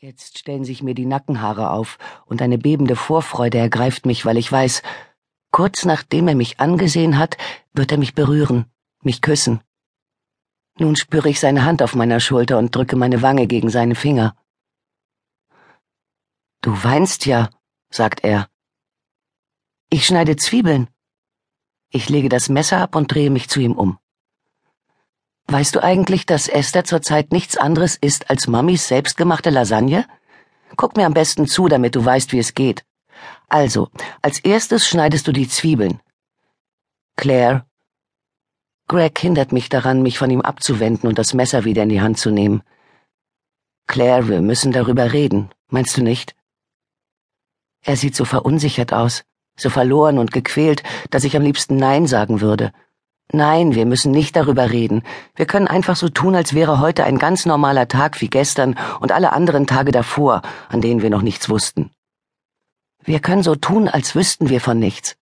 Jetzt stellen sich mir die Nackenhaare auf und eine bebende Vorfreude ergreift mich, weil ich weiß, kurz nachdem er mich angesehen hat, wird er mich berühren, mich küssen. Nun spüre ich seine Hand auf meiner Schulter und drücke meine Wange gegen seine Finger. Du weinst ja, sagt er. Ich schneide Zwiebeln. Ich lege das Messer ab und drehe mich zu ihm um. Weißt du eigentlich, dass Esther zurzeit nichts anderes ist als Mamis selbstgemachte Lasagne? Guck mir am besten zu, damit du weißt, wie es geht. Also, als erstes schneidest du die Zwiebeln. Claire. Greg hindert mich daran, mich von ihm abzuwenden und das Messer wieder in die Hand zu nehmen. Claire, wir müssen darüber reden, meinst du nicht? Er sieht so verunsichert aus, so verloren und gequält, dass ich am liebsten Nein sagen würde. Nein, wir müssen nicht darüber reden. Wir können einfach so tun, als wäre heute ein ganz normaler Tag wie gestern und alle anderen Tage davor, an denen wir noch nichts wussten. Wir können so tun, als wüssten wir von nichts.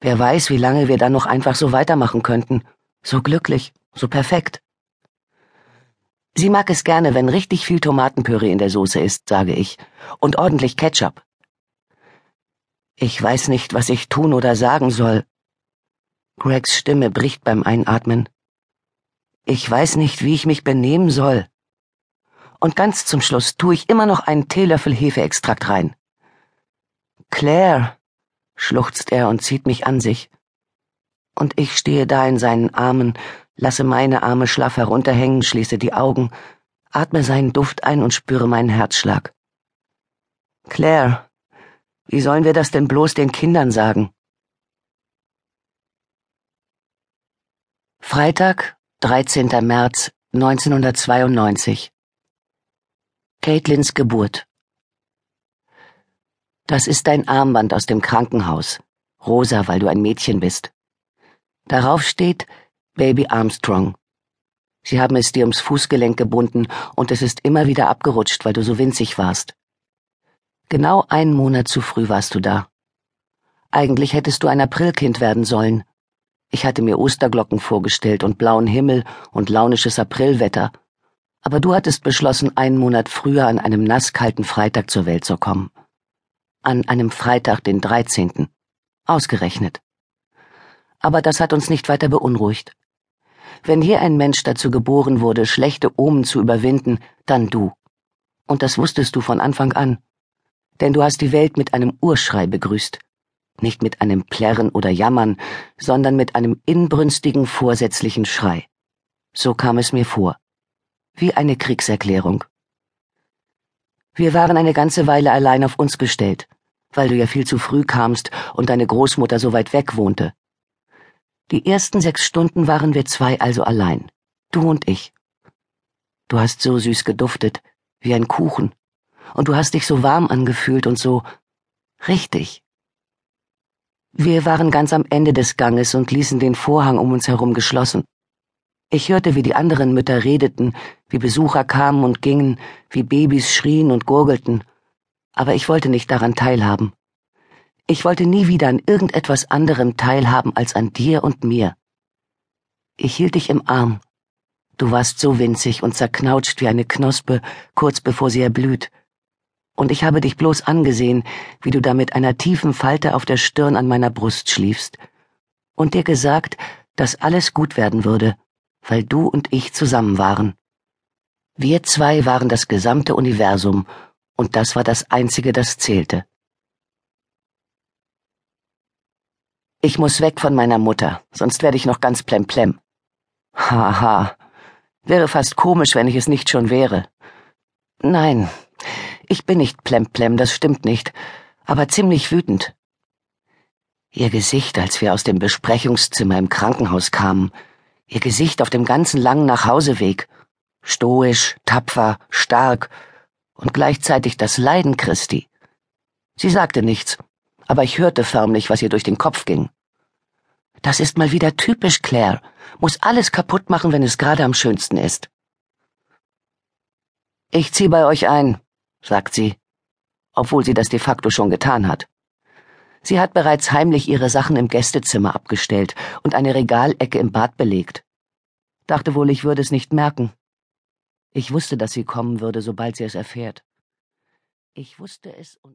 Wer weiß, wie lange wir dann noch einfach so weitermachen könnten. So glücklich, so perfekt. Sie mag es gerne, wenn richtig viel Tomatenpüree in der Soße ist, sage ich, und ordentlich Ketchup. Ich weiß nicht, was ich tun oder sagen soll, Gregs Stimme bricht beim Einatmen. Ich weiß nicht, wie ich mich benehmen soll. Und ganz zum Schluss tue ich immer noch einen Teelöffel Hefeextrakt rein. Claire, schluchzt er und zieht mich an sich. Und ich stehe da in seinen Armen, lasse meine Arme schlaff herunterhängen, schließe die Augen, atme seinen Duft ein und spüre meinen Herzschlag. Claire, wie sollen wir das denn bloß den Kindern sagen? Freitag, 13. März 1992 Caitlyns Geburt Das ist dein Armband aus dem Krankenhaus. Rosa, weil du ein Mädchen bist. Darauf steht Baby Armstrong. Sie haben es dir ums Fußgelenk gebunden und es ist immer wieder abgerutscht, weil du so winzig warst. Genau einen Monat zu früh warst du da. Eigentlich hättest du ein Aprilkind werden sollen ich hatte mir Osterglocken vorgestellt und blauen Himmel und launisches Aprilwetter. Aber du hattest beschlossen, einen Monat früher an einem nasskalten Freitag zur Welt zu kommen. An einem Freitag, den 13. Ausgerechnet. Aber das hat uns nicht weiter beunruhigt. Wenn hier ein Mensch dazu geboren wurde, schlechte Omen zu überwinden, dann du. Und das wusstest du von Anfang an. Denn du hast die Welt mit einem Urschrei begrüßt nicht mit einem Plärren oder Jammern, sondern mit einem inbrünstigen, vorsätzlichen Schrei. So kam es mir vor. Wie eine Kriegserklärung. Wir waren eine ganze Weile allein auf uns gestellt, weil du ja viel zu früh kamst und deine Großmutter so weit weg wohnte. Die ersten sechs Stunden waren wir zwei also allein, du und ich. Du hast so süß geduftet, wie ein Kuchen, und du hast dich so warm angefühlt und so richtig. Wir waren ganz am Ende des Ganges und ließen den Vorhang um uns herum geschlossen. Ich hörte, wie die anderen Mütter redeten, wie Besucher kamen und gingen, wie Babys schrien und gurgelten, aber ich wollte nicht daran teilhaben. Ich wollte nie wieder an irgendetwas anderem teilhaben als an dir und mir. Ich hielt dich im Arm. Du warst so winzig und zerknautscht wie eine Knospe, kurz bevor sie erblüht, und ich habe dich bloß angesehen, wie du da mit einer tiefen Falte auf der Stirn an meiner Brust schliefst, und dir gesagt, dass alles gut werden würde, weil du und ich zusammen waren. Wir zwei waren das gesamte Universum, und das war das Einzige, das zählte. Ich muss weg von meiner Mutter, sonst werde ich noch ganz plemplem. Haha. Wäre fast komisch, wenn ich es nicht schon wäre. Nein, ich bin nicht plemplem, das stimmt nicht, aber ziemlich wütend. Ihr Gesicht, als wir aus dem Besprechungszimmer im Krankenhaus kamen, ihr Gesicht auf dem ganzen langen Nachhauseweg, stoisch, tapfer, stark und gleichzeitig das Leiden Christi. Sie sagte nichts, aber ich hörte förmlich, was ihr durch den Kopf ging. Das ist mal wieder typisch Claire, muss alles kaputt machen, wenn es gerade am schönsten ist. Ich zieh bei euch ein, sagt sie, obwohl sie das de facto schon getan hat. Sie hat bereits heimlich ihre Sachen im Gästezimmer abgestellt und eine Regalecke im Bad belegt. Dachte wohl, ich würde es nicht merken. Ich wusste, dass sie kommen würde, sobald sie es erfährt. Ich wusste es und